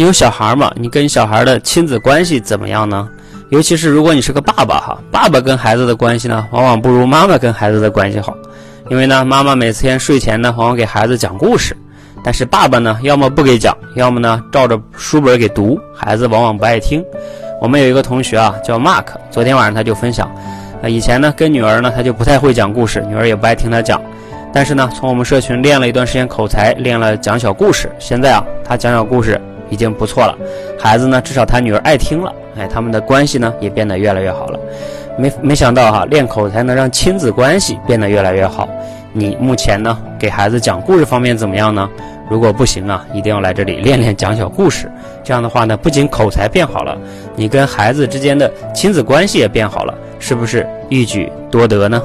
你有小孩吗？你跟小孩的亲子关系怎么样呢？尤其是如果你是个爸爸哈，爸爸跟孩子的关系呢，往往不如妈妈跟孩子的关系好。因为呢，妈妈每天睡前呢，往往给孩子讲故事，但是爸爸呢，要么不给讲，要么呢，照着书本给读，孩子往往不爱听。我们有一个同学啊，叫 Mark，昨天晚上他就分享，啊，以前呢，跟女儿呢，他就不太会讲故事，女儿也不爱听他讲。但是呢，从我们社群练了一段时间口才，练了讲小故事，现在啊，他讲小故事已经不错了。孩子呢，至少他女儿爱听了。哎，他们的关系呢也变得越来越好了。没没想到哈，练口才能让亲子关系变得越来越好。你目前呢给孩子讲故事方面怎么样呢？如果不行啊，一定要来这里练练讲小故事。这样的话呢，不仅口才变好了，你跟孩子之间的亲子关系也变好了，是不是一举多得呢？